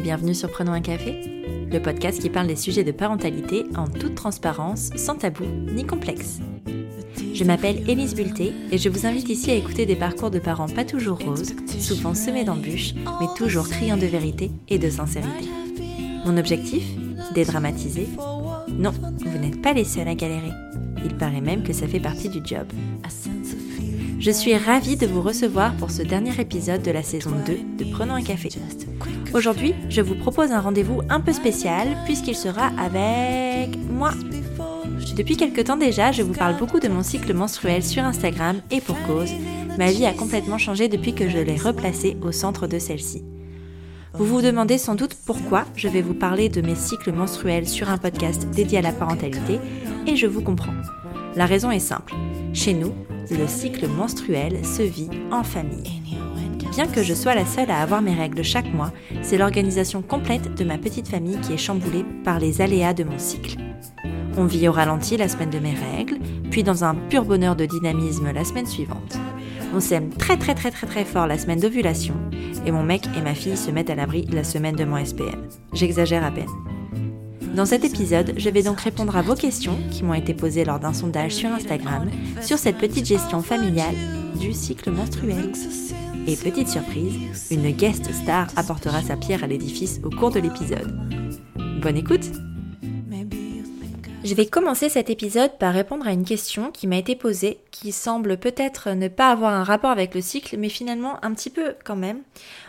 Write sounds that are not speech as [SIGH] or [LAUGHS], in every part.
bienvenue sur Prenons un café, le podcast qui parle des sujets de parentalité en toute transparence, sans tabou ni complexe. Je m'appelle Élise Bulté et je vous invite ici à écouter des parcours de parents pas toujours roses, souvent semés d'embûches, mais toujours criant de vérité et de sincérité. Mon objectif? Dédramatiser? Non, vous n'êtes pas les seuls à galérer. Il paraît même que ça fait partie du job. Je suis ravie de vous recevoir pour ce dernier épisode de la saison 2 de Prenons un café. Aujourd'hui, je vous propose un rendez-vous un peu spécial puisqu'il sera avec moi. Depuis quelque temps déjà, je vous parle beaucoup de mon cycle menstruel sur Instagram et pour cause, ma vie a complètement changé depuis que je l'ai replacé au centre de celle-ci. Vous vous demandez sans doute pourquoi je vais vous parler de mes cycles menstruels sur un podcast dédié à la parentalité et je vous comprends. La raison est simple. Chez nous, le cycle menstruel se vit en famille. Bien que je sois la seule à avoir mes règles chaque mois, c'est l'organisation complète de ma petite famille qui est chamboulée par les aléas de mon cycle. On vit au ralenti la semaine de mes règles, puis dans un pur bonheur de dynamisme la semaine suivante. On s'aime très très très très très fort la semaine d'ovulation, et mon mec et ma fille se mettent à l'abri la semaine de mon SPM. J'exagère à peine. Dans cet épisode, je vais donc répondre à vos questions qui m'ont été posées lors d'un sondage sur Instagram sur cette petite gestion familiale du cycle menstruel. Et petite surprise, une guest star apportera sa pierre à l'édifice au cours de l'épisode. Bonne écoute Je vais commencer cet épisode par répondre à une question qui m'a été posée, qui semble peut-être ne pas avoir un rapport avec le cycle, mais finalement un petit peu quand même.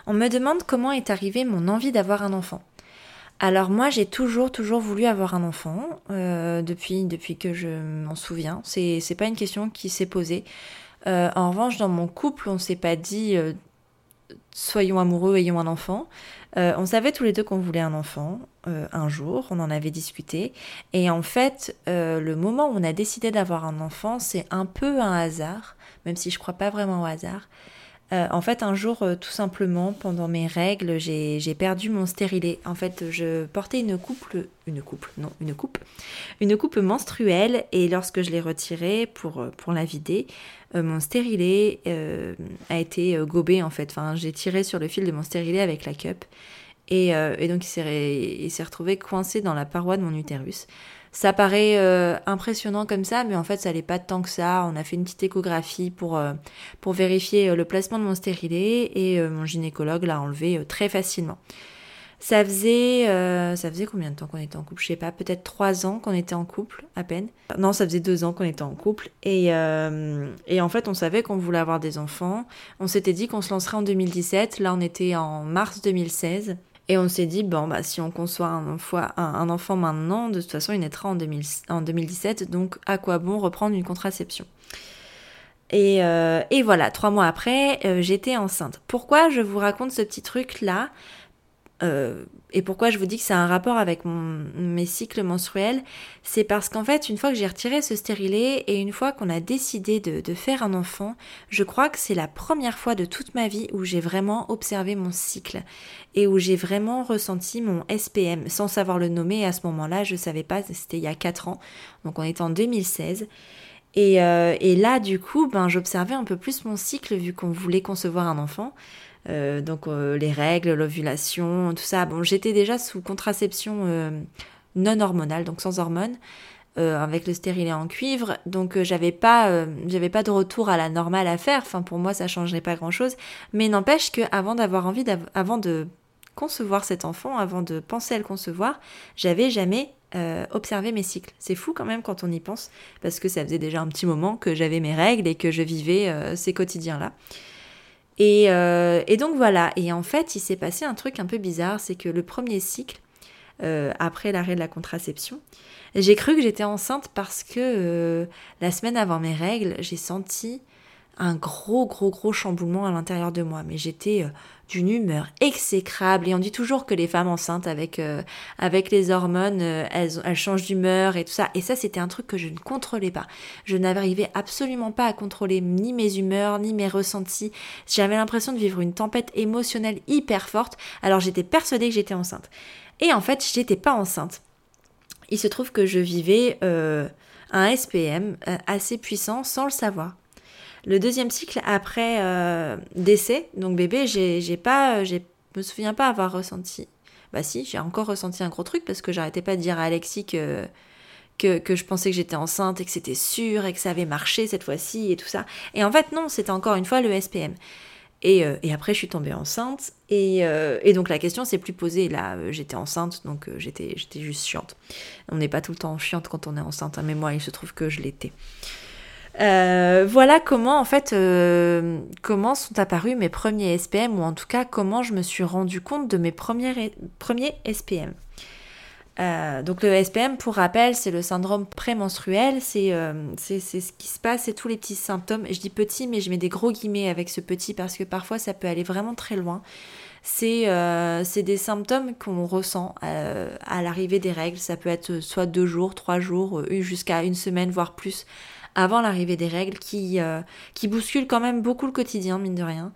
On me demande comment est arrivée mon envie d'avoir un enfant. Alors moi j'ai toujours toujours voulu avoir un enfant euh, depuis depuis que je m'en souviens. C'est c'est pas une question qui s'est posée. Euh, en revanche dans mon couple on s'est pas dit euh, soyons amoureux ayons un enfant. on savait tous les deux qu'on voulait un enfant un jour, on en avait discuté et en fait le moment où on a décidé d'avoir un enfant c'est un peu un hasard, même si je crois pas vraiment au hasard. Euh, en fait, un jour, euh, tout simplement, pendant mes règles, j'ai perdu mon stérilet. En fait, je portais une coupe, une non, une coupe, une coupe menstruelle, et lorsque je l'ai retirée pour, euh, pour la vider, mon stérilet a été gobé, en fait. Enfin, j'ai tiré sur le fil de mon stérilet avec la cup, et, et donc il s'est retrouvé coincé dans la paroi de mon utérus. Ça paraît euh, impressionnant comme ça, mais en fait, ça n'est pas tant que ça. On a fait une petite échographie pour, euh, pour vérifier euh, le placement de mon stérilet et mon gynécologue l'a enlevé très facilement. Ça faisait, ça faisait combien de temps qu'on était en couple? Je sais pas, peut-être trois ans qu'on était en couple, à peine. Non, ça faisait deux ans qu'on était en couple. Et, et en fait, on savait qu'on voulait avoir des enfants. On s'était dit qu'on se lancerait en 2017. Là, on était en mars 2016. Et on s'est dit, bon, bah, si on conçoit un, un, enfant maintenant, de toute façon, il naîtra en, 2017, donc à quoi bon reprendre une contraception? Et, euh, et, voilà, trois mois après, euh, j'étais enceinte. Pourquoi je vous raconte ce petit truc-là? Euh, et pourquoi je vous dis que c'est un rapport avec mes cycles menstruels, c'est parce qu'en fait, une fois que j'ai retiré ce stérilet et une fois qu'on a décidé de, faire un enfant, je crois que c'est la première fois de toute ma vie où j'ai vraiment observé mon cycle et où j'ai vraiment ressenti mon SPM sans savoir le nommer. À ce moment-là, je ne savais pas, c'était il y a 4 ans, donc on était en 2016. Et, euh, et là, du coup, ben, j'observais un peu plus mon cycle vu qu'on voulait concevoir un enfant. Euh, donc euh, les règles, l'ovulation, tout ça. Bon, j'étais déjà sous contraception euh, non hormonale, donc sans hormones, avec le stérilet en cuivre, donc j'avais pas, j'avais pas de retour à la normale à faire. Enfin, pour moi, ça changerait pas grand chose. Mais n'empêche que avant d'avoir envie, avant de concevoir cet enfant, avant de penser à le concevoir, j'avais jamais observé mes cycles. C'est fou quand même quand on y pense, parce que ça faisait déjà un petit moment que j'avais mes règles et que je vivais ces quotidiens-là. Euh, et, donc voilà, et en fait il s'est passé un truc un peu bizarre, c'est que le premier cycle, euh, après l'arrêt de la contraception, j'ai cru que j'étais enceinte parce que euh, la semaine avant mes règles, j'ai senti un gros gros gros chamboulement à l'intérieur de moi. Mais j'étais d'une humeur exécrable. Et on dit toujours que les femmes enceintes avec, euh, avec les hormones, euh, elles, elles, changent d'humeur et tout ça. Et ça, c'était un truc que je ne contrôlais pas. Je n'arrivais absolument pas à contrôler ni mes humeurs, ni mes ressentis. J'avais l'impression de vivre une tempête émotionnelle hyper forte. Alors j'étais persuadée que j'étais enceinte. Et en fait, j'étais pas enceinte. Il se trouve que je vivais euh, un SPM assez puissant sans le savoir. Le deuxième cycle après euh, décès, donc bébé, j'ai, pas, je me souviens pas avoir ressenti Bah si, j'ai encore ressenti un gros truc parce que j'arrêtais pas de dire à Alexis que, que, je pensais que j'étais enceinte et que c'était sûr et que ça avait marché cette fois-ci et tout ça. Et en fait, non, c'était encore une fois le SPM. Et, euh, et, après, je suis tombée enceinte. Et, euh, et donc, la question s'est plus posée. Là, j'étais enceinte, donc j'étais, j'étais juste chiante. On n'est pas tout le temps chiante quand on est enceinte, hein, mais moi, il se trouve que je l'étais. Voilà comment, en fait, comment sont apparus mes premiers SPM, ou en tout cas, comment je me suis rendu compte de mes premiers, SPM. Euh, donc le SPM, pour rappel, c'est le syndrome prémenstruel, euh, c'est ce qui se passe, c'est tous les petits symptômes. Je dis petit, mais je mets des gros guillemets avec ce petit parce que parfois ça peut aller vraiment très loin. C'est euh, des symptômes qu'on ressent à l'arrivée des règles. Ça peut être soit deux jours, trois jours, jusqu'à une semaine, voire plus avant l'arrivée des règles, qui, qui bousculent quand même beaucoup le quotidien, mine de rien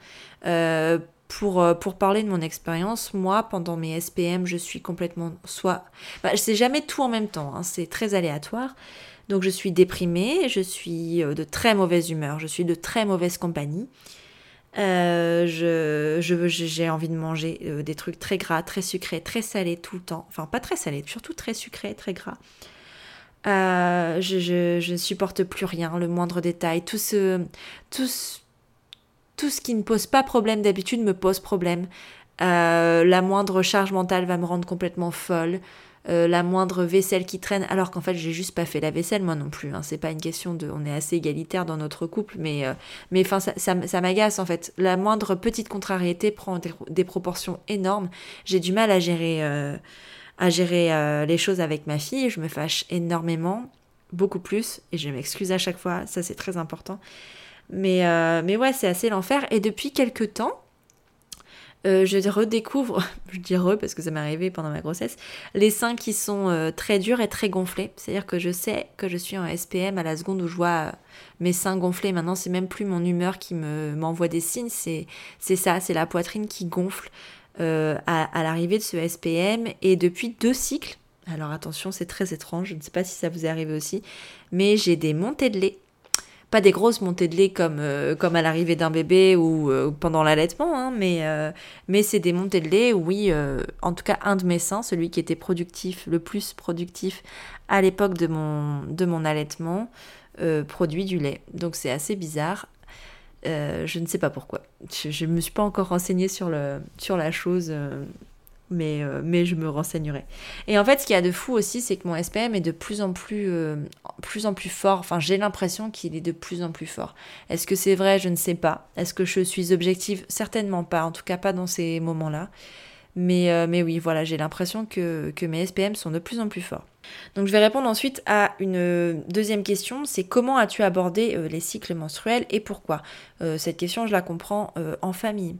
pour, euh, pour parler de mon expérience, moi, pendant mes SPM, je suis complètement soit... Bah, je sais jamais tout en même temps, hein, c'est très aléatoire. Donc je suis déprimée, je suis euh, de très mauvaise humeur, je suis de très mauvaise compagnie. Euh, je, je, j'ai envie de manger des trucs très gras, très sucrés, très salés tout le temps. Enfin, pas très salés, surtout très sucrés, très gras. Je, je, je ne supporte plus rien, le moindre détail. Tout ce, tout, tout ce qui ne pose pas problème d'habitude me pose problème. Euh, la moindre charge mentale va me rendre complètement folle. Euh, la moindre vaisselle qui traîne, alors qu'en fait j'ai juste pas fait la vaisselle moi non plus. Hein. C'est pas une question de, on est assez égalitaire dans notre couple, mais euh, mais ça, ça, m'agace en fait. La moindre petite contrariété prend des, proportions énormes. J'ai du mal à gérer à gérer les choses avec ma fille. Je me fâche énormément, beaucoup plus, et je m'excuse à chaque fois. Ça c'est très important. Mais, euh, mais ouais, c'est assez l'enfer. Et depuis quelques temps, euh, je redécouvre, [LAUGHS] je dis re parce que ça m'est arrivé pendant ma grossesse, les seins qui sont euh, très durs et très gonflés. C'est-à-dire que je sais que je suis en SPM à la seconde où je vois mes seins gonflés. Maintenant, c'est même plus mon humeur qui me, m'envoie des signes, c'est ça, c'est la poitrine qui gonfle à, à l'arrivée de ce SPM. Et depuis deux cycles, alors attention, c'est très étrange, je ne sais pas si ça vous est arrivé aussi, mais j'ai des montées de lait pas des grosses montées de lait comme, euh, comme à l'arrivée d'un bébé ou euh, pendant l'allaitement, hein, mais, euh, mais c'est des montées de lait, oui, en tout cas un de mes seins, celui qui était productif, le plus productif à l'époque de mon, de mon allaitement, produit du lait. Donc c'est assez bizarre. Je ne sais pas pourquoi. Je ne me suis pas encore renseignée sur, le, sur la chose mais, euh, mais je me renseignerai. Et en fait, ce qu'il y a de fou aussi, c'est que mon SPM est de plus en plus, euh, plus, en plus fort. Enfin, j'ai l'impression qu'il est de plus en plus fort. Est-ce que c'est vrai? Je ne sais pas. Est-ce que je suis objective? Certainement pas. En tout cas, pas dans ces moments-là. Mais, euh, mais oui, voilà, j'ai l'impression que, que mes SPM sont de plus en plus forts. Donc je vais répondre ensuite à une deuxième question, c'est comment as-tu abordé les cycles menstruels et pourquoi? Cette question, je la comprends en famille.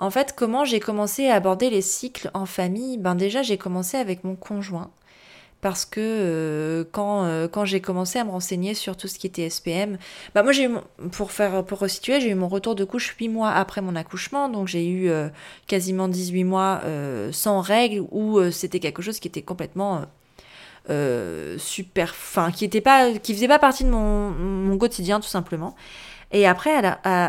En fait, comment j'ai commencé à aborder les cycles en famille? Ben déjà, j'ai commencé avec mon conjoint. Parce que euh, quand, euh, quand j'ai commencé à me renseigner sur tout ce qui était SPM, bah moi j'ai pour faire pour resituer, j'ai eu mon retour de couche 8 mois après mon accouchement, donc j'ai eu euh, quasiment 18 mois sans règles où c'était quelque chose qui était complètement super, enfin qui était pas, qui faisait pas partie de mon quotidien tout simplement. Et après,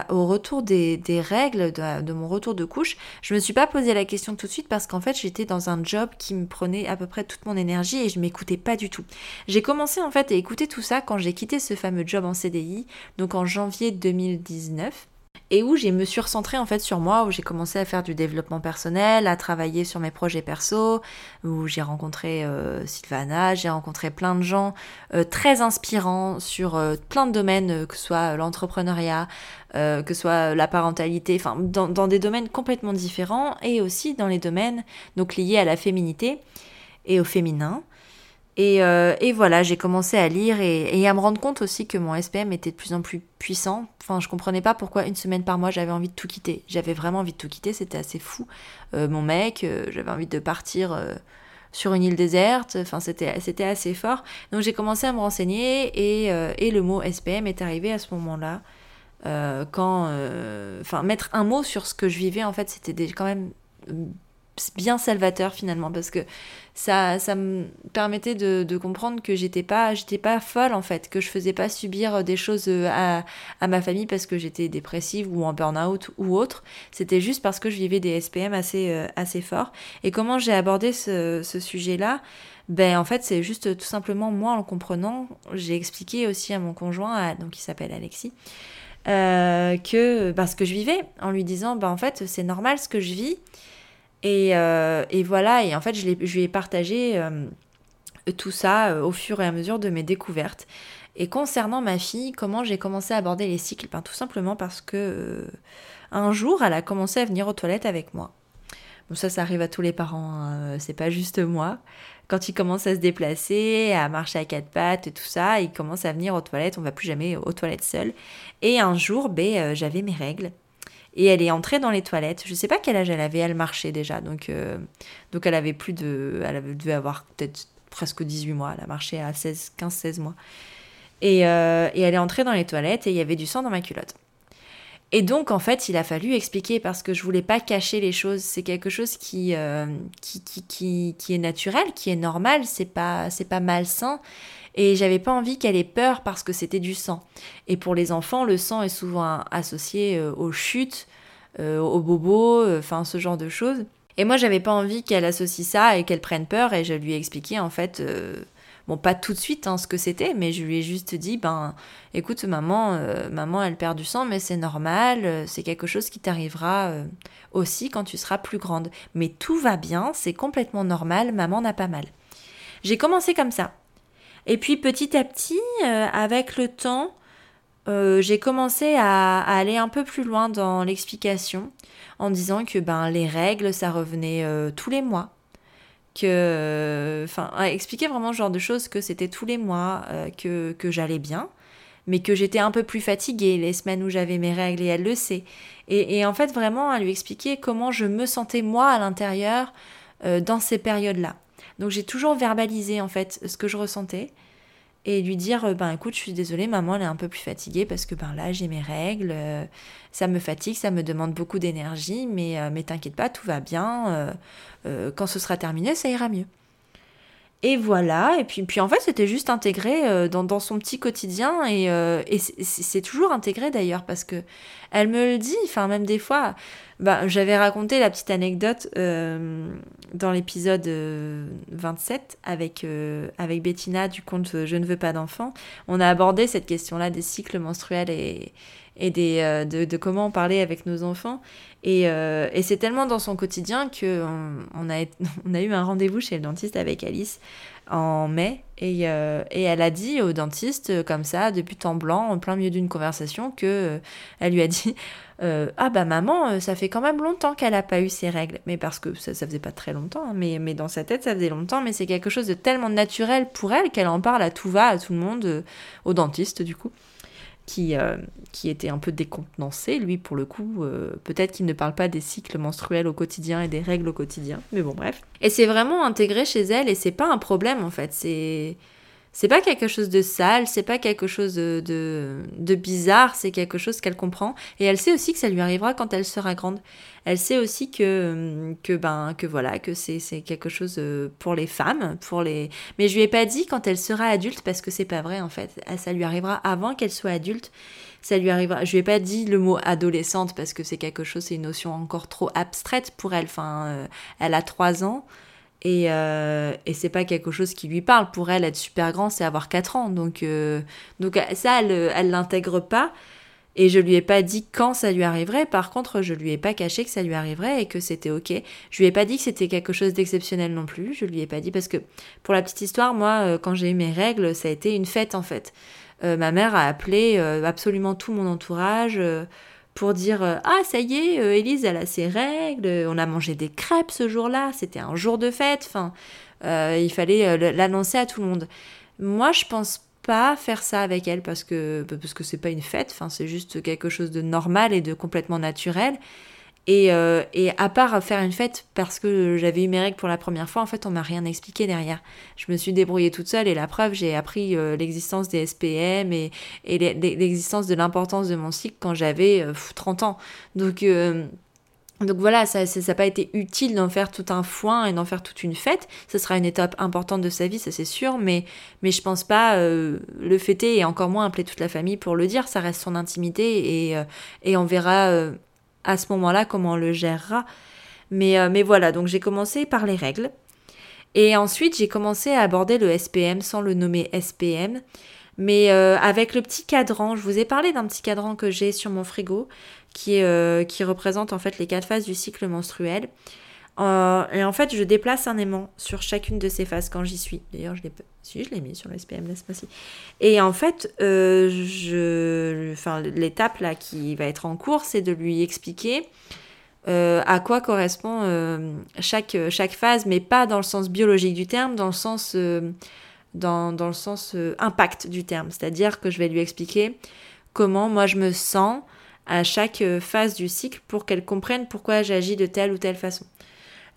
au retour des, règles, de, mon retour de couche, je me suis pas posé la question tout de suite parce qu'en fait, j'étais dans un job qui me prenait à peu près toute mon énergie et je m'écoutais pas du tout. J'ai commencé en fait à écouter tout ça quand j'ai quitté ce fameux job en CDI, donc en janvier 2019 et où je me suis recentrée en fait sur moi, où j'ai commencé à faire du développement personnel, à travailler sur mes projets perso, où j'ai rencontré euh, Sylvana, j'ai rencontré plein de gens euh, très inspirants sur euh, plein de domaines, que ce soit l'entrepreneuriat, que ce soit la parentalité, enfin dans, dans, des domaines complètement différents et aussi dans les domaines donc liés à la féminité et au féminin. Euh, et, voilà, j'ai commencé à lire et, à me rendre compte aussi que mon SPM était de plus en plus puissant. Enfin, je comprenais pas pourquoi une semaine par mois j'avais envie de tout quitter. J'avais vraiment envie de tout quitter, c'était assez fou. Euh, mon mec, euh, j'avais envie de partir sur une île déserte. Enfin, c'était, assez fort. Donc j'ai commencé à me renseigner et, et, le mot SPM est arrivé à ce moment-là. quand, enfin, mettre un mot sur ce que je vivais, en fait, c'était quand même bien salvateur finalement parce que ça, ça me permettait de, comprendre que j'étais pas, j'étais pas folle en fait, que je faisais pas subir des choses euh, à, à ma famille parce que j'étais dépressive ou en burn-out ou autre. C'était juste parce que je vivais des SPM assez, euh, assez forts. Et comment j'ai abordé ce, ce sujet-là? Ben en fait c'est juste tout simplement moi en le comprenant, j'ai expliqué aussi à mon conjoint, donc il s'appelle Alexis, euh, que parce que je vivais en lui disant ben en fait c'est normal ce que je vis et, euh, et, voilà, et en fait, je, lui ai partagé euh, tout ça euh, au fur et à mesure de mes découvertes. Et concernant ma fille, comment j'ai commencé à aborder les cycles? Ben, Tout simplement parce que un jour, elle a commencé à venir aux toilettes avec moi. Bon, ça, ça arrive à tous les parents, hein, c'est pas juste moi. Quand il commence à se déplacer, à marcher à quatre pattes et tout ça, il commence à venir aux toilettes, on va plus jamais aux toilettes seul. Et un jour, ben, j'avais mes règles et elle est entrée dans les toilettes. Je sais pas quel âge elle avait, elle marchait déjà. Donc, euh, donc elle avait plus de. Elle devait avoir peut-être presque 18 mois. Elle a marché à 16, 15-16 mois. Et, euh, et, elle est entrée dans les toilettes et il y avait du sang dans ma culotte. Et donc, en fait, il a fallu expliquer parce que je voulais pas cacher les choses. C'est quelque chose qui, euh, qui, qui, qui, qui, est naturel, qui est normal, c'est pas, c'est pas malsain et j'avais pas envie qu'elle ait peur parce que c'était du sang. Et pour les enfants, le sang est souvent associé euh, aux chutes, euh, aux bobos, euh, enfin ce genre de choses. Et moi, j'avais pas envie qu'elle associe ça et qu'elle prenne peur et je lui ai expliqué en fait bon pas tout de suite hein, ce que c'était mais je lui ai juste dit ben écoute maman maman elle perd du sang mais c'est normal c'est quelque chose qui t'arrivera aussi quand tu seras plus grande mais tout va bien c'est complètement normal maman n'a pas mal j'ai commencé comme ça et puis petit à petit, euh, avec le temps, euh, j'ai commencé à, aller un peu plus loin dans l'explication en disant que ben, les règles, ça revenait euh, tous les mois. Que, enfin, expliquer vraiment ce genre de choses, que c'était tous les mois, que, que j'allais bien, mais que j'étais un peu plus fatiguée les semaines où j'avais mes règles et elle le sait. Et, et, en fait, vraiment, à lui expliquer comment je me sentais moi à l'intérieur dans ces périodes-là. Donc j'ai toujours verbalisé en fait ce que je ressentais et lui dire euh, ben écoute je suis désolée maman elle est un peu plus fatiguée parce que ben là j'ai mes règles euh, ça me fatigue ça me demande beaucoup d'énergie mais euh, mais t'inquiète pas tout va bien quand ce sera terminé ça ira mieux et voilà, et puis, puis en fait c'était juste intégré euh, dans, dans, son petit quotidien et, euh, et c'est toujours intégré d'ailleurs parce que elle me le dit, enfin même des fois, bah, j'avais raconté la petite anecdote euh, dans l'épisode 27 avec, avec Bettina du conte Je ne veux pas d'enfant. On a abordé cette question-là des cycles menstruels et, et des, de, de, comment parler avec nos enfants. Et, euh, et c'est tellement dans son quotidien qu'on [LAUGHS] on a, eu un rendez-vous chez le dentiste avec Alice en mai. Et, euh, elle a dit au dentiste, euh, comme ça, depuis temps blanc, en plein milieu d'une conversation, que elle lui a dit Ah bah maman, ça fait quand même longtemps qu'elle n'a pas eu ses règles. Mais parce que ça, ça faisait pas très longtemps, hein, mais, mais dans sa tête, ça faisait longtemps. Mais c'est quelque chose de tellement naturel pour elle qu'elle en parle à tout va, à tout le monde, au dentiste du coup qui, euh, qui était un peu décontenancé. Lui, pour le coup, euh, peut-être qu'il ne parle pas des cycles menstruels au quotidien et des règles au quotidien, mais bon, bref. Et c'est vraiment intégré chez elle et c'est pas un problème en fait. C'est c'est pas quelque chose de sale, c'est pas quelque chose de, de, bizarre, c'est quelque chose qu'elle comprend. Et elle sait aussi que ça lui arrivera quand elle sera grande. Elle sait aussi que, que, ben, que voilà, que c'est, quelque chose euh, pour les femmes, pour les. Mais je lui ai pas dit quand elle sera adulte parce que c'est pas vrai en fait. Ah, ça lui arrivera avant qu'elle soit adulte. Ça lui arrivera. Je lui ai pas dit le mot adolescente parce que c'est quelque chose, c'est une notion encore trop abstraite pour elle. Enfin, euh, elle a trois ans. Et, euh, et c'est pas quelque chose qui lui parle. Pour elle, être super grand, c'est avoir 4 ans. Donc, euh, donc ça, elle, l'intègre pas. Et je lui ai pas dit quand ça lui arriverait. Par contre, je lui ai pas caché que ça lui arriverait et que c'était ok. Je lui ai pas dit que c'était quelque chose d'exceptionnel non plus. Je lui ai pas dit parce que pour la petite histoire, moi, euh, quand j'ai eu mes règles, ça a été une fête en fait. Euh, ma mère a appelé euh, absolument tout mon entourage pour dire euh, ah ça y est euh, Élise elle a ses règles on a mangé des crêpes ce jour-là c'était un jour de fête enfin euh, il fallait l'annoncer à tout le monde. Moi je pense pas faire ça avec elle parce que parce que c'est pas une fête enfin c'est juste quelque chose de normal et de complètement naturel et, euh, et, à part faire une fête parce que j'avais eu mes règles pour la première fois, en fait, on m'a rien expliqué derrière. Je me suis débrouillée toute seule et la preuve, j'ai appris euh, l'existence des SPM et, et l'existence de l'importance de mon cycle quand j'avais 30 euh, ans. Donc, donc voilà, ça n'a pas été utile d'en faire tout un foin et d'en faire toute une fête. Ce sera une étape importante de sa vie, ça c'est sûr, mais, mais je pense pas euh, le fêter et encore moins appeler toute la famille pour le dire. Ça reste son intimité et, euh, et on verra euh, à ce moment-là comment on le gérera. Mais, mais voilà, donc j'ai commencé par les règles. Et ensuite, j'ai commencé à aborder le SPM sans le nommer SPM. Mais avec le petit cadran, je vous ai parlé d'un petit cadran que j'ai sur mon frigo qui, euh, qui représente en fait les quatre phases du cycle menstruel. Euh, et en fait, je déplace un aimant sur chacune de ces phases quand j'y suis. D'ailleurs, je l'ai si je l'ai mis sur le SPM, laisse-moi si. Et en fait, euh, enfin, l'étape là qui va être en cours, c'est de lui expliquer à quoi correspond chaque, chaque phase, mais pas dans le sens biologique du terme, dans le sens, dans, dans, le sens impact du terme. C'est-à-dire que je vais lui expliquer comment moi je me sens à chaque euh, phase du cycle pour qu'elle comprenne pourquoi j'agis de telle ou telle façon.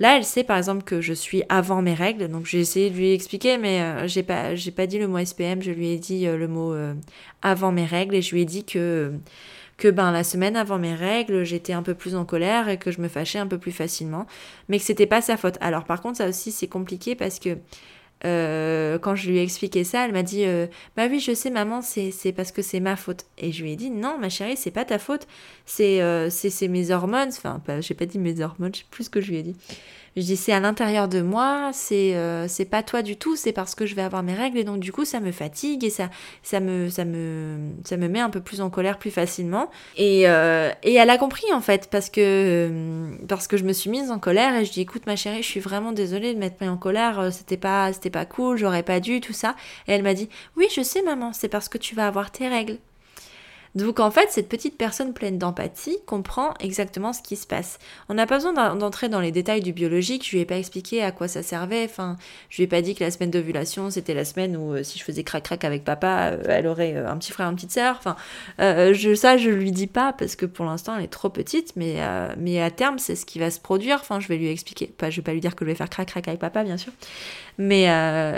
Là, elle sait par exemple que je suis avant mes règles, donc j'ai essayé de lui expliquer, mais euh, j'ai pas, dit le mot SPM, je lui ai dit euh, le mot avant mes règles et je lui ai dit que que ben la semaine avant mes règles, j'étais un peu plus en colère et que je me fâchais un peu plus facilement, mais que c'était pas sa faute. Alors par contre, ça aussi c'est compliqué parce que euh, quand je lui ai expliqué ça, elle m'a dit euh, Bah oui, je sais, maman, c'est parce que c'est ma faute. Et je lui ai dit Non, ma chérie, c'est pas ta faute, c'est euh, mes hormones. Enfin, j'ai pas dit mes hormones, je sais plus ce que je lui ai dit. Je dis c'est à l'intérieur de moi, c'est euh, c'est pas toi du tout, c'est parce que je vais avoir mes règles et donc du coup ça me fatigue et ça ça me ça me ça me met un peu plus en colère plus facilement. Et, euh, et elle a compris en fait parce que euh, parce que je me suis mise en colère et je dis écoute ma chérie, je suis vraiment désolée de m'être mise en colère, c'était pas c'était pas cool, j'aurais pas dû tout ça. Et elle m'a dit oui je sais maman, c'est parce que tu vas avoir tes règles. Donc en fait, cette petite personne pleine d'empathie comprend exactement ce qui se passe. On n'a pas besoin d'entrer dans les détails du biologique, je lui ai pas expliqué à quoi ça servait, enfin, je lui ai pas dit que la semaine d'ovulation, c'était la semaine où euh, si je faisais crac-crac avec papa, euh, elle aurait euh, un petit frère, une petite sœur, enfin, je, ça je lui dis pas parce que pour l'instant elle est trop petite, mais, mais à terme c'est ce qui va se produire, enfin je vais lui expliquer, pas, je vais pas lui dire que je vais faire crac-crac avec papa bien sûr, mais,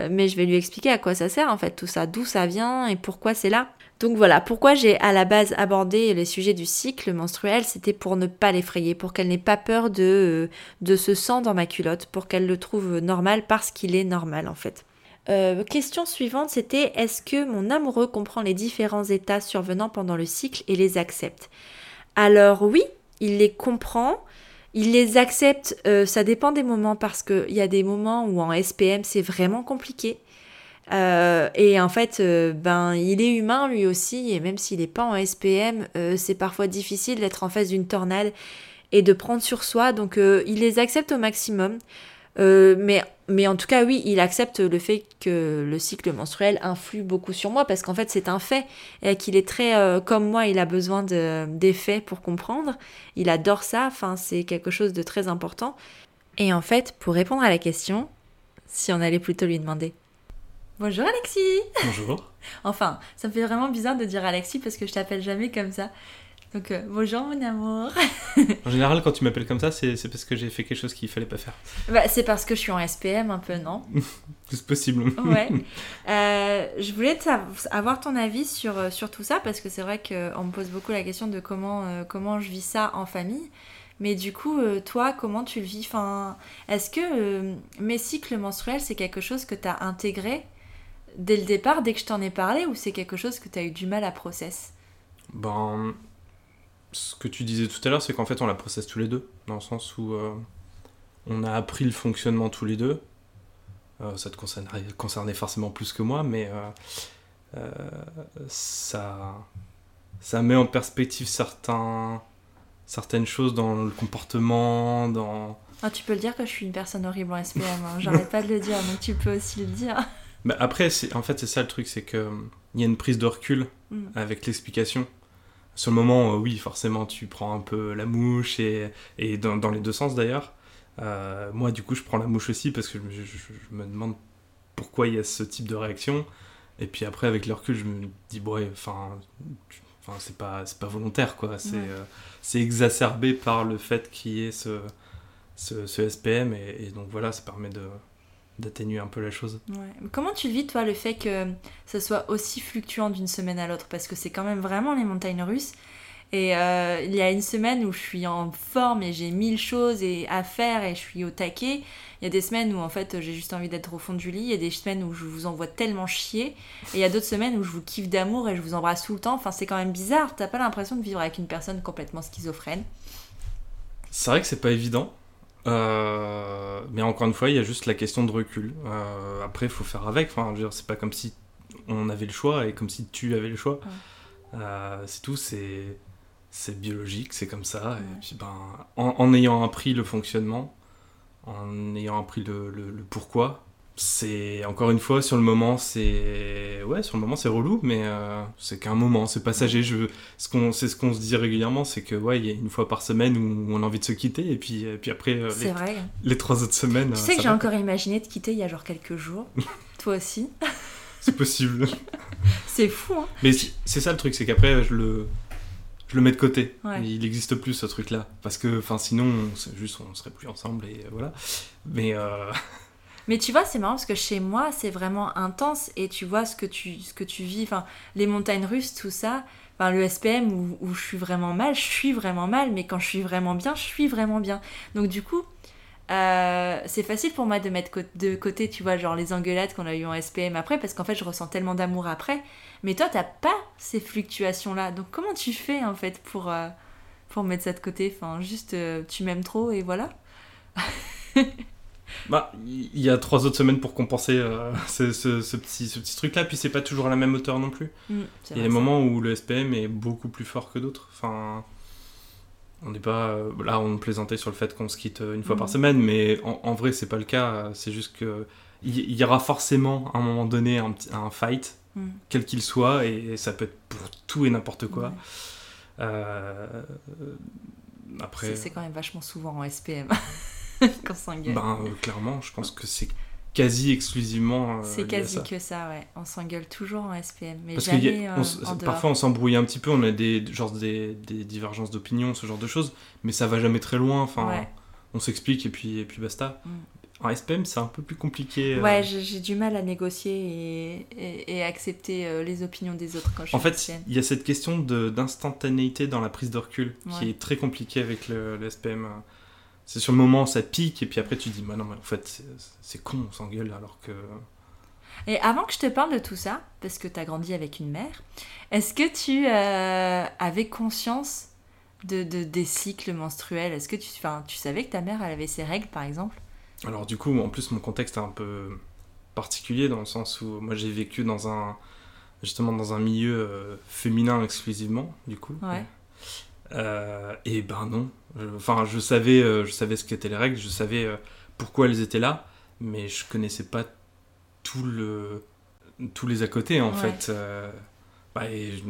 mais je vais lui expliquer à quoi ça sert en fait tout ça, d'où ça vient et pourquoi c'est là. Donc voilà, pourquoi j'ai à la base abordé les sujets du cycle menstruel, c'était pour ne pas l'effrayer, pour qu'elle n'ait pas peur de, euh, de ce sang dans ma culotte, pour qu'elle le trouve normal parce qu'il est normal en fait. Euh, question suivante, c'était est-ce que mon amoureux comprend les différents états survenant pendant le cycle et les accepte? Alors oui, il les comprend, il les accepte, euh, ça dépend des moments parce qu'il y a des moments où en SPM c'est vraiment compliqué. Euh, et en fait, euh, ben, il est humain lui aussi, et même s'il n'est pas en SPM, euh, c'est parfois difficile d'être en face d'une tornade et de prendre sur soi. Donc, il les accepte au maximum. mais, mais en tout cas, oui, il accepte le fait que le cycle menstruel influe beaucoup sur moi, parce qu'en fait, c'est un fait, et qu'il est très, comme moi, il a besoin d'effets pour comprendre. Il adore ça, enfin, c'est quelque chose de très important. Et en fait, pour répondre à la question, si on allait plutôt lui demander Bonjour Alexis Bonjour [LAUGHS] Enfin, ça me fait vraiment bizarre de dire Alexis parce que je t'appelle jamais comme ça. Donc, euh, bonjour mon amour [LAUGHS] En général, quand tu m'appelles comme ça, c'est parce que j'ai fait quelque chose qu'il fallait pas faire. Bah, c'est parce que je suis en SPM un peu, non? [LAUGHS] C'est possible. ouais. Euh, je voulais avoir ton avis sur, euh, sur tout ça parce que c'est vrai qu'on me pose beaucoup la question de comment, comment je vis ça en famille. Mais du coup, toi, comment tu le vis? Enfin, Est-ce que mes cycles menstruels, c'est quelque chose que tu as intégré dès le départ, dès que je t'en ai parlé, ou c'est quelque chose que tu as eu du mal à process? Ben, ce que tu disais tout à l'heure, c'est qu'en fait, on la processe tous les deux, dans le sens où euh, on a appris le fonctionnement tous les deux. Euh, ça te concernait, forcément plus que moi, mais euh, ça, ça met en perspective certains, certaines choses dans le comportement, dans... Ah, tu peux le dire que je suis une personne horrible en SPM, hein. j'arrête pas de le dire, donc tu peux aussi le dire. Bah, après, en fait, c'est ça le truc, c'est qu'il y a une prise de recul mm. avec l'explication. Sur le moment, euh, oui, forcément, tu prends un peu la mouche, et, et dans, dans les deux sens d'ailleurs. Euh, moi, du coup, je prends la mouche aussi parce que je, me demande pourquoi il y a ce type de réaction. Et puis après, avec le recul, je me dis, bon, enfin, enfin c'est pas, pas volontaire, quoi. C'est euh, c'est exacerbé par le fait qu'il y ait ce, ce, ce SPM. Et, et, donc voilà, ça permet de, d'atténuer un peu la chose. Comment tu vis, toi, le fait que ça soit aussi fluctuant d'une semaine à l'autre? Parce que c'est quand même vraiment les montagnes russes. Et euh, il y a une semaine où je suis en forme et j'ai mille choses et à faire et je suis au taquet. Il y a des semaines où en fait j'ai juste envie d'être au fond du lit. Il y a des semaines où je vous envoie tellement chier. Et il y a d'autres semaines où je vous kiffe d'amour et je vous embrasse tout le temps. Enfin, c'est quand même bizarre. T'as pas l'impression de vivre avec une personne complètement schizophrène? C'est vrai que c'est pas évident. Euh, mais encore une fois, il y a juste la question de recul. Euh, après, il faut faire avec. Enfin, c'est pas comme si on avait le choix et comme si tu avais le choix. Euh, c'est tout, c'est c'est biologique, c'est comme ça. Et puis, ben, en, ayant appris le fonctionnement, en ayant appris le, le, pourquoi, c'est encore une fois sur le moment c'est ouais sur le moment c'est relou mais euh, c'est qu'un moment c'est passager je ce qu'on c'est ce qu'on se dit régulièrement c'est que ouais il y a une fois par semaine où on a envie de se quitter et puis et puis après euh, les, vrai. les trois autres semaines tu sais que j'ai encore imaginé de quitter il y a genre quelques jours [LAUGHS] toi aussi c'est possible [LAUGHS] c'est fou hein mais c'est ça le truc c'est qu'après je le je le mets de côté. Il n'existe plus ce truc-là. Parce que, enfin, sinon, juste, on serait plus ensemble et voilà. Mais. Euh... [LAUGHS] Mais tu vois, c'est marrant parce que chez moi, c'est vraiment intense et tu vois ce que tu, ce que tu vis. Enfin, les montagnes russes, tout ça. Enfin, le SPM où, je suis vraiment mal, je suis vraiment mal. Mais quand je suis vraiment bien, je suis vraiment bien. Donc, du coup, euh, c'est facile pour moi de mettre de côté, tu vois, genre les engueulades qu'on a eues en SPM après, parce qu'en fait, je ressens tellement d'amour après. Mais toi, t'as pas ces fluctuations-là. Donc, comment tu fais, en fait, pour, euh, pour mettre ça de côté? Enfin, juste, euh, tu m'aimes trop et voilà. [LAUGHS] bah, il y a trois autres semaines pour compenser [LAUGHS] ce, ce, petit, ce petit truc-là, puis c'est pas toujours à la même hauteur non plus. Mm, il y a des moments où le SPM est beaucoup plus fort que d'autres. Enfin on n'est pas euh, là on plaisantait sur le fait qu'on se quitte euh, une fois par mhm. semaine mais en, vrai c'est pas le cas c'est juste que il y, aura forcément à un moment donné un, un fight mhm. quel qu'il soit et, ça peut être pour tout et n'importe quoi euh, après c'est quand même vachement souvent en SPM [LAUGHS] [LAUGHS] quand s'engueule ben clairement je pense que c'est quasi exclusivement. Euh, c'est quasi que ça, ouais. On s'engueule toujours en SPM, mais Parce jamais Parfois, on s'embrouille un petit peu, on a des, genre des, des divergences d'opinion, ce genre de choses, mais ça va jamais très loin. Enfin, on s'explique et puis, et puis basta. Mm. En SPM, c'est un peu plus compliqué. Euh. Ouais, j'ai du mal à négocier et, et, accepter euh, les opinions des autres quand je En fait, il y a cette question d'instantanéité dans la prise de recul qui est très compliquée avec le, le SPM c'est sur le moment, ça pique, et puis après tu dis, bah non, mais en fait, c'est con, on s'engueule alors que. Et avant que je te parle de tout ça, parce que tu as grandi avec une mère, est-ce que tu euh, avais conscience de, des cycles menstruels? Est-ce que tu, tu savais que ta mère, elle avait ses règles, par exemple? Alors, du coup, en plus, mon contexte est un peu particulier dans le sens où moi j'ai vécu dans un justement dans un milieu euh, féminin exclusivement du coup ouais. Euh, et ben non. Enfin, je savais, euh, je savais ce qu'étaient les règles, je savais euh, pourquoi elles étaient là, mais je connaissais pas tout le, tous les à côté en fait. Bah,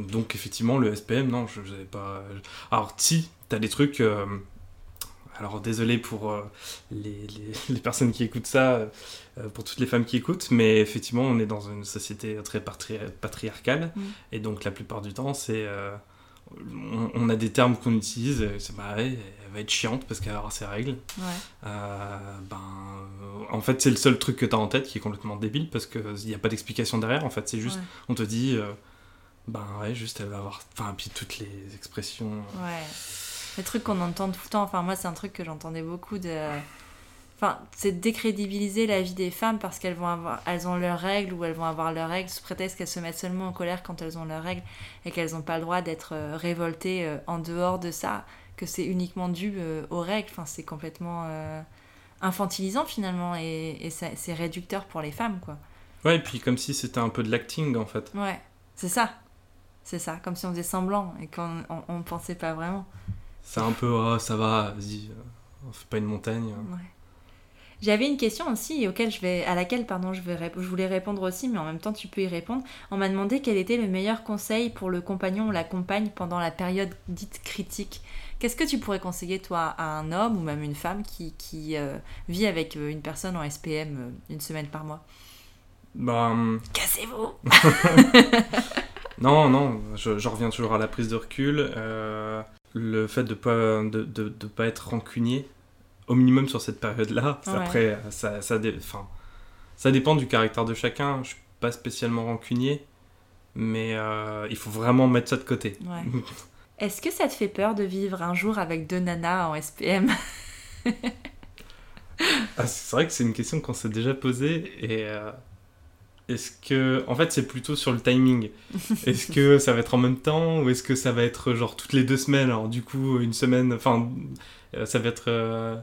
donc effectivement, le SPM, non, je n'avais pas. Alors si, t'as des trucs. Alors désolé pour les, [LAUGHS] les, personnes qui écoutent ça, pour toutes les femmes qui écoutent, mais effectivement on est dans une société très patriarcale, mm. et donc la plupart du temps c'est on, a des termes qu'on utilise, c'est bah elle va être chiante parce qu'elle va avoir ses règles. Euh, ben, en fait, c'est le seul truc que tu as en tête qui est complètement débile parce qu'il n'y a pas d'explication derrière. En fait, c'est juste, on te dit, euh, ben ouais, juste elle va avoir. Enfin, puis toutes les expressions. Ouais. Les trucs qu'on entend tout le temps. Enfin, moi, c'est un truc que j'entendais beaucoup de Enfin, c'est décrédibiliser la vie des femmes parce qu'elles vont avoir, elles ont leurs règles ou elles vont avoir leurs règles sous prétexte qu'elles se mettent seulement en colère quand elles ont leurs règles et qu'elles n'ont pas le droit d'être euh, révoltées euh, en dehors de ça, que c'est uniquement dû euh, aux règles. Enfin, c'est complètement infantilisant finalement et, c'est réducteur pour les femmes, quoi. Ouais, et puis comme si c'était un peu de l'acting en fait. Ouais, c'est ça. C'est ça, comme si on faisait semblant et qu'on on, pensait pas vraiment. C'est un peu, oh, ça va, vas-y, on fait pas une montagne. Ouais. J'avais une question aussi auquel je vais, à laquelle pardon, je, vais, je voulais répondre aussi, mais en même temps tu peux y répondre. On m'a demandé quel était le meilleur conseil pour le compagnon ou la compagne pendant la période dite critique. Qu'est-ce que tu pourrais conseiller toi à un homme ou même une femme qui, qui euh, vit avec euh, une personne en SPM euh, une semaine par mois? Bah, hum. Cassez-vous [LAUGHS] Non, non, je, je, reviens toujours à la prise de recul. le fait de ne pas, de, de, de pas être rancunier au minimum sur cette période-là. Après, ça, ça, ça dépend du caractère de chacun. Je suis pas spécialement rancunier, mais euh, il faut vraiment mettre ça de côté. [LAUGHS] Est-ce que ça te fait peur de vivre un jour avec deux nanas en SPM ah, C'est vrai que c'est une question qu'on s'est déjà posée et euh, est-ce que. En fait, c'est plutôt sur le timing. [LAUGHS] Est-ce que ça va être en même temps ou est-ce que ça va être genre toutes les deux semaines? Alors, du coup, une semaine. Enfin, euh, ça va être euh,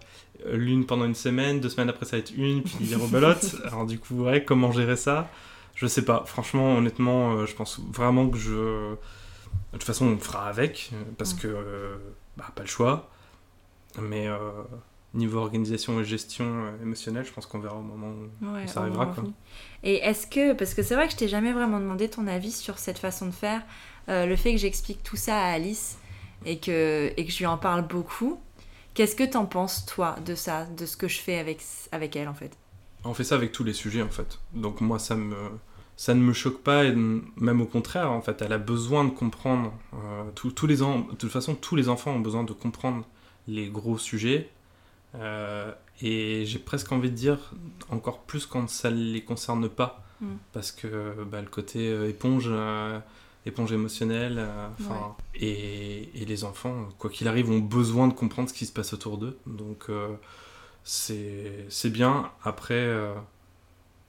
l'une pendant une semaine, deux semaines après, ça va être une, puis rebelote. [LAUGHS] Alors, du coup, ouais, comment gérer ça? Je sais pas. Franchement, honnêtement, je pense vraiment que je de toute façon, on fera avec, euh, parce que, euh, bah, pas le choix. Mais euh, niveau organisation et gestion émotionnelle, je pense qu'on verra au moment où ça arrivera. Quoi. Et est-ce que, parce que c'est vrai que je t'ai jamais vraiment demandé ton avis sur cette façon de faire, le fait que j'explique tout ça à Alice et que, et que je lui en parle beaucoup, qu'est-ce que t'en penses, toi, de ça, de ce que je fais avec, avec elle, en fait? On fait ça avec tous les sujets, en fait. Donc moi, ça me ça ne me choque pas, et même au contraire, en fait, elle a besoin de comprendre. Euh, tous les de toute façon, tous les enfants ont besoin de comprendre les gros sujets. Euh, et j'ai presque envie de dire encore plus quand ça ne les concerne pas. Mm. Parce que bah, le côté euh, éponge, éponge émotionnelle, et, et, les enfants, quoi qu'il arrive, ont besoin de comprendre ce qui se passe autour d'eux. Donc c'est bien. Après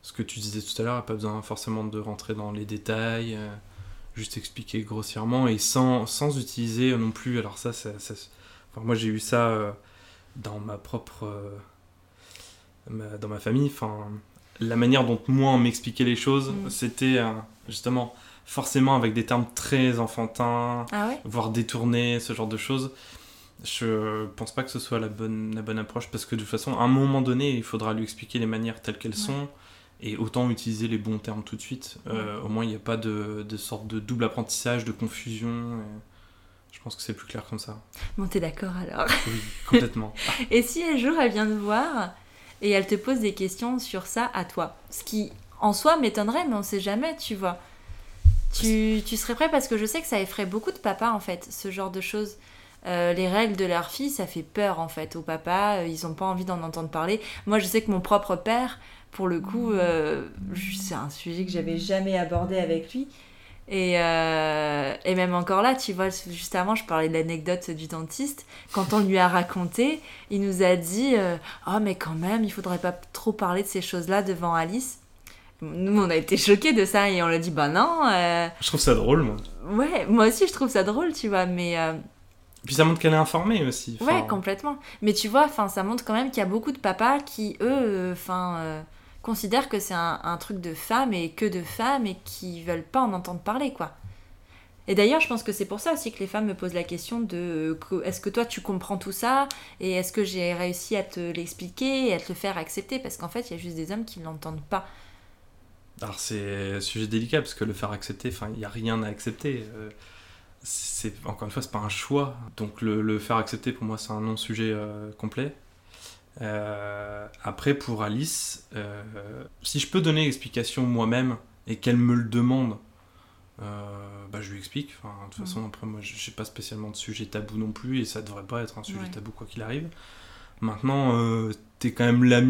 ce que tu disais tout à l'heure, pas besoin forcément de rentrer dans les détails, euh, juste expliquer grossièrement et sans, sans utiliser non plus. Alors, ça, ça, moi j'ai eu ça euh, dans ma propre. Euh, dans ma famille. Enfin, la manière dont moi on m'expliquait les choses, mm. c'était justement forcément avec des termes très enfantins, ah voire détournés, ce genre de choses. Je pense pas que ce soit la bonne, la bonne approche parce que de toute façon, à un moment donné, il faudra lui expliquer les manières telles qu'elles sont et autant utiliser les bons termes tout de suite. Euh, au moins, il n'y a pas de, de, sorte de double apprentissage, de confusion. Pense que c'est plus clair comme ça. Bon, t'es d'accord alors Oui, complètement. [LAUGHS] et si un jour elle vient te voir et elle te pose des questions sur ça à toi? Ce qui en soi m'étonnerait, mais on sait jamais, tu vois. Tu, tu, serais prêt? Parce que je sais que ça effraie beaucoup de papas en fait, ce genre de choses. Euh, les règles de leur fille, ça fait peur en fait aux papas, euh, ils n'ont pas envie d'en entendre parler. Moi je sais que mon propre père, pour le coup, euh, c'est un sujet que j'avais jamais abordé avec lui. Et, euh, et, même encore là, tu vois, juste avant, je parlais de l'anecdote du dentiste. Quand on lui a raconté, il nous a dit euh, Oh, mais quand même, il faudrait pas trop parler de ces choses-là devant Alice. Nous, on a été choqués de ça et on l'a dit Bah non. Je trouve ça drôle, moi. Ouais, moi aussi, je trouve ça drôle, tu vois, mais. Puis ça montre qu'elle est informée aussi. Ouais, complètement. Mais tu vois, ça montre quand même qu'il y a beaucoup de papas qui, eux, enfin considèrent que c'est un, truc de femmes et que de femmes et qui veulent pas en entendre parler, quoi. Et d'ailleurs, je pense que c'est pour ça aussi que les femmes me posent la question de est-ce que toi tu comprends tout ça et est-ce que j'ai réussi à te l'expliquer et à te le faire accepter? Parce qu'en fait, il y a juste des hommes qui ne l'entendent pas. Alors c'est un sujet délicat parce que le faire accepter, enfin, il n'y a rien à accepter. Euh, c'est encore une fois, c'est pas un choix. Donc le, faire accepter pour moi, c'est un non-sujet euh, complet. Euh, après, pour Alice, euh, si je peux donner l'explication moi-même et qu'elle me le demande, euh, bah, je lui explique. Enfin, de toute façon, après, moi, je n'ai pas spécialement de sujet tabou non plus et ça devrait pas être un sujet tabou quoi qu'il arrive. Maintenant, tu es quand même la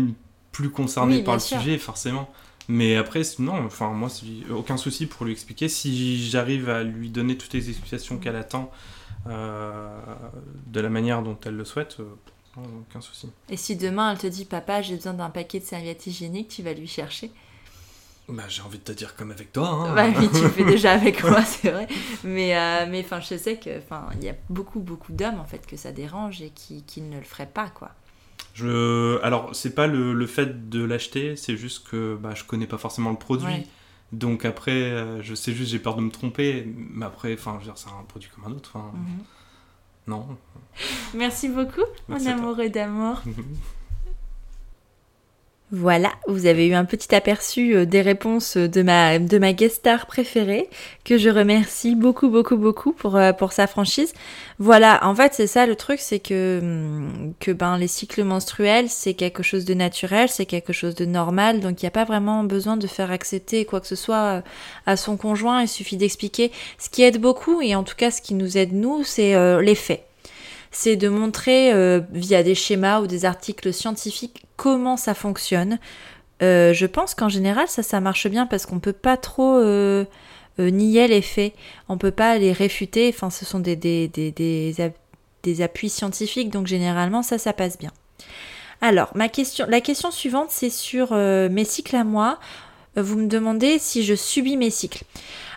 plus concernée par le sujet, forcément. Mais après, non, enfin, moi, aucun souci pour lui expliquer. Si j'arrive à lui donner toutes les explications qu'elle attend de la manière dont elle le souhaite, aucun souci. Et si demain elle te dit papa j'ai besoin d'un paquet de serviettes hygiéniques, tu vas lui chercher? Bah, j'ai envie de te dire comme avec toi. Hein. Bah oui, tu le fais déjà [LAUGHS] avec moi, c'est vrai. Mais, euh, mais enfin, je sais que enfin, il y a beaucoup, beaucoup d'hommes en fait que ça dérange et qui, qui ne le feraient pas, quoi. Je... Alors, c'est pas le, le, fait de l'acheter, c'est juste que bah, je connais pas forcément le produit. Donc après, euh, je sais juste, j'ai peur de me tromper. Mais après, enfin, c'est un produit comme un autre. Mhm. Non. Merci beaucoup, mon amoureux d'amour. [LAUGHS] Voilà, vous avez eu un petit aperçu euh, des réponses de ma, de ma guest star préférée, que je remercie beaucoup, beaucoup, beaucoup pour, euh, pour sa franchise. Voilà, en fait, c'est ça le truc, c'est que, hum, que ben, les cycles menstruels, c'est quelque chose de naturel, c'est quelque chose de normal, donc il n'y a pas vraiment besoin de faire accepter quoi que ce soit euh, à son conjoint, il suffit d'expliquer. Ce qui aide beaucoup, et en tout cas ce qui nous aide nous, c'est les faits c'est de montrer euh, via des schémas ou des articles scientifiques comment ça fonctionne. Euh, je pense qu'en général, ça, ça marche bien parce qu'on peut pas trop euh, nier les faits. On peut pas les réfuter. Enfin, ce sont des, des, des, des, appuis scientifiques, donc généralement, ça, ça passe bien. Alors, ma question, la question suivante, c'est sur mes cycles à moi. Vous me demandez si je subis mes cycles.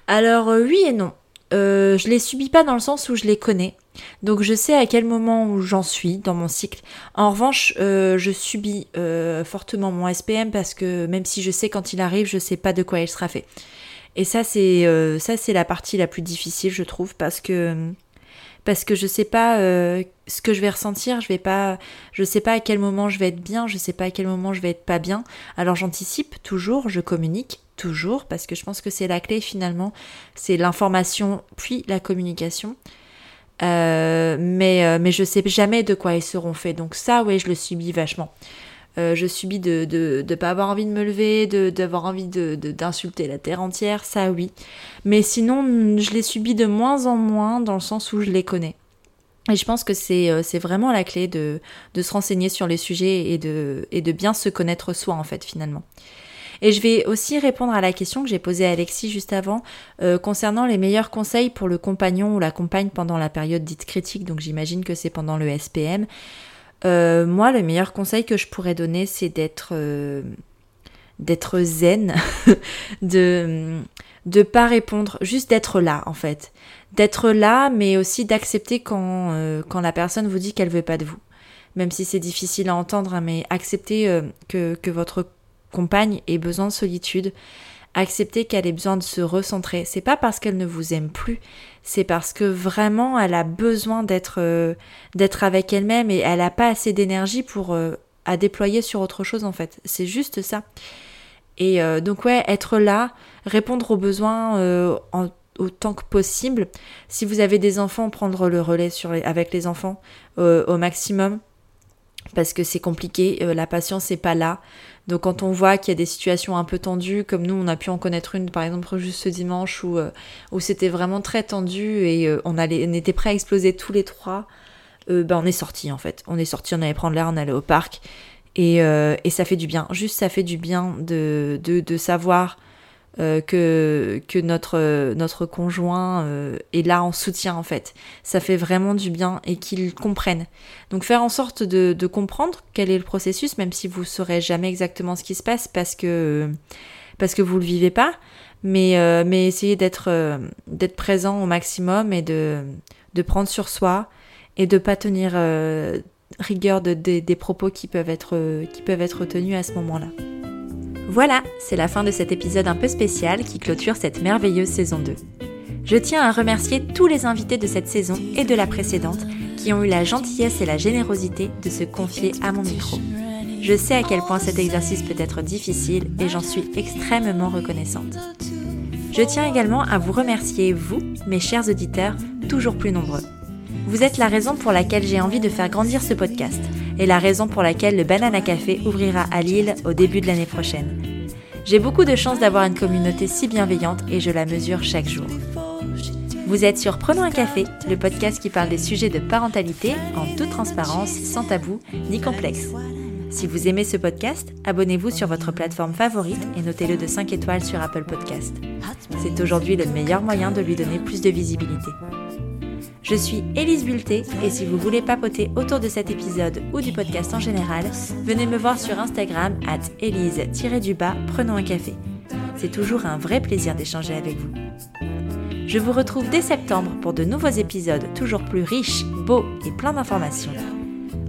Alors, oui et non. Euh, je les subis pas dans le sens où je les connais. Donc je sais à quel moment j'en suis dans mon cycle. En revanche, euh, je subis euh, fortement mon SPM parce que même si je sais quand il arrive, je sais pas de quoi il sera fait. Et ça c'est ça c'est la partie la plus difficile je trouve parce que parce que je sais pas euh, ce que je vais ressentir, je vais pas, je sais pas à quel moment je vais être bien, je sais pas à quel moment je vais être pas bien. Alors j'anticipe toujours, je communique toujours parce que je pense que c'est la clé finalement, c'est l'information puis la communication. Euh, mais euh, mais je sais jamais de quoi ils seront faits, donc ça ouais je le subis vachement. Euh, je subis de ne pas avoir envie de me lever, d'avoir envie d'insulter de, la terre entière, ça oui. Mais sinon, je les subis de moins en moins dans le sens où je les connais. Et je pense que c'est euh, vraiment la clé de, se renseigner sur les sujets et de, et de bien se connaître soi, en fait, finalement. Et je vais aussi répondre à la question que j'ai posée à Alexis juste avant euh, concernant les meilleurs conseils pour le compagnon ou la compagne pendant la période dite critique, donc j'imagine que c'est pendant le SPM. Euh, moi, le meilleur conseil que je pourrais donner, c'est d'être euh, zen, [LAUGHS] de de pas répondre, juste d'être là en fait, d'être là, mais aussi d'accepter quand la personne vous dit qu'elle veut pas de vous, même si c'est difficile à entendre, hein, mais accepter que que votre compagne ait besoin de solitude, accepter qu'elle ait besoin de se recentrer. C'est pas parce qu'elle ne vous aime plus, c'est parce que vraiment elle a besoin d'être euh, d'être avec elle-même et elle n'a pas assez d'énergie pour euh, à déployer sur autre chose en fait. C'est juste ça. Et euh, donc ouais, être là, répondre aux besoins autant que possible. Si vous avez des enfants, prendre le relais avec les enfants au maximum parce que c'est compliqué, la patience n'est pas là. Donc quand on voit qu'il y a des situations un peu tendues, comme nous on a pu en connaître une par exemple juste ce dimanche où, euh, où c'était vraiment très tendu et euh, on, allait, on était prêts à exploser tous les trois, euh, ben on est sorti en fait. On est sorti, on allait prendre l'air, on allait au parc et, et, ça fait du bien. Juste ça fait du bien de, de, de savoir euh, que, notre, notre conjoint euh, est là en soutien en fait. Ça fait vraiment du bien et qu'ils comprennent. Donc faire en sorte de, comprendre quel est le processus, même si vous saurez jamais exactement ce qui se passe parce que, parce que vous le vivez pas, mais, euh, mais essayer d'être d'être présent au maximum et de, de prendre sur soi et de pas tenir rigueur de, des propos qui peuvent être, qui peuvent être tenus à ce moment-là. Voilà, c'est la fin de cet épisode un peu spécial qui clôture cette merveilleuse saison 2. Je tiens à remercier tous les invités de cette saison et de la précédente qui ont eu la gentillesse et la générosité de se confier à mon micro. Je sais à quel point cet exercice peut être difficile et j'en suis extrêmement reconnaissante. Je tiens également à vous remercier, vous, mes chers auditeurs, toujours plus nombreux. Vous êtes la raison pour laquelle j'ai envie de faire grandir ce podcast et la raison pour laquelle le Banana Café ouvrira à Lille au début de l'année prochaine. J'ai beaucoup de chance d'avoir une communauté si bienveillante et je la mesure chaque jour. Vous êtes sur Prenons un café, le podcast qui parle des sujets de parentalité en toute transparence, sans tabou ni complexe. Si vous aimez ce podcast, abonnez-vous sur votre plateforme favorite et notez-le de 5 étoiles sur Apple Podcast. C'est aujourd'hui le meilleur moyen de lui donner plus de visibilité. Je suis Élise Bulté et si vous voulez papoter autour de cet épisode ou du podcast en général, venez me voir sur Instagram at Élise-du-bas Prenons un café. C'est toujours un vrai plaisir d'échanger avec vous. Je vous retrouve dès septembre pour de nouveaux épisodes toujours plus riches, beaux et pleins d'informations.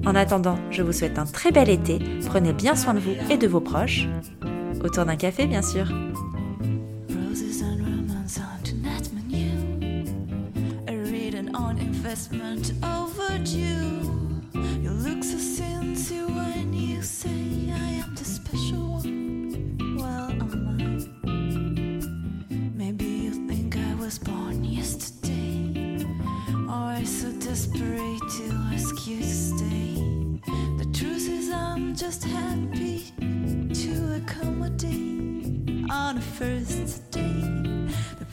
En attendant, je vous souhaite un très bel été, prenez bien soin de vous et de vos proches. Autour d'un café, bien sûr. Investment overdue. You look so sincere when you say I am the special one. Well, am I? Maybe you think I was born yesterday, or so desperate to ask you to stay. The truth is, I'm just happy to accommodate on a first date.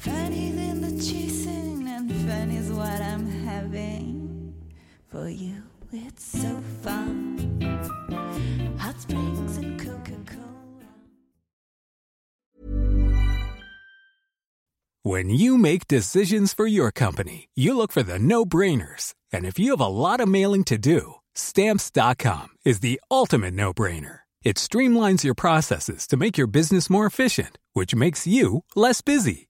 In the chasing, and what I'm having for you. It's so fun. Hot springs and Coca Cola. When you make decisions for your company, you look for the no-brainers. And if you have a lot of mailing to do, stamps.com is the ultimate no-brainer. It streamlines your processes to make your business more efficient, which makes you less busy.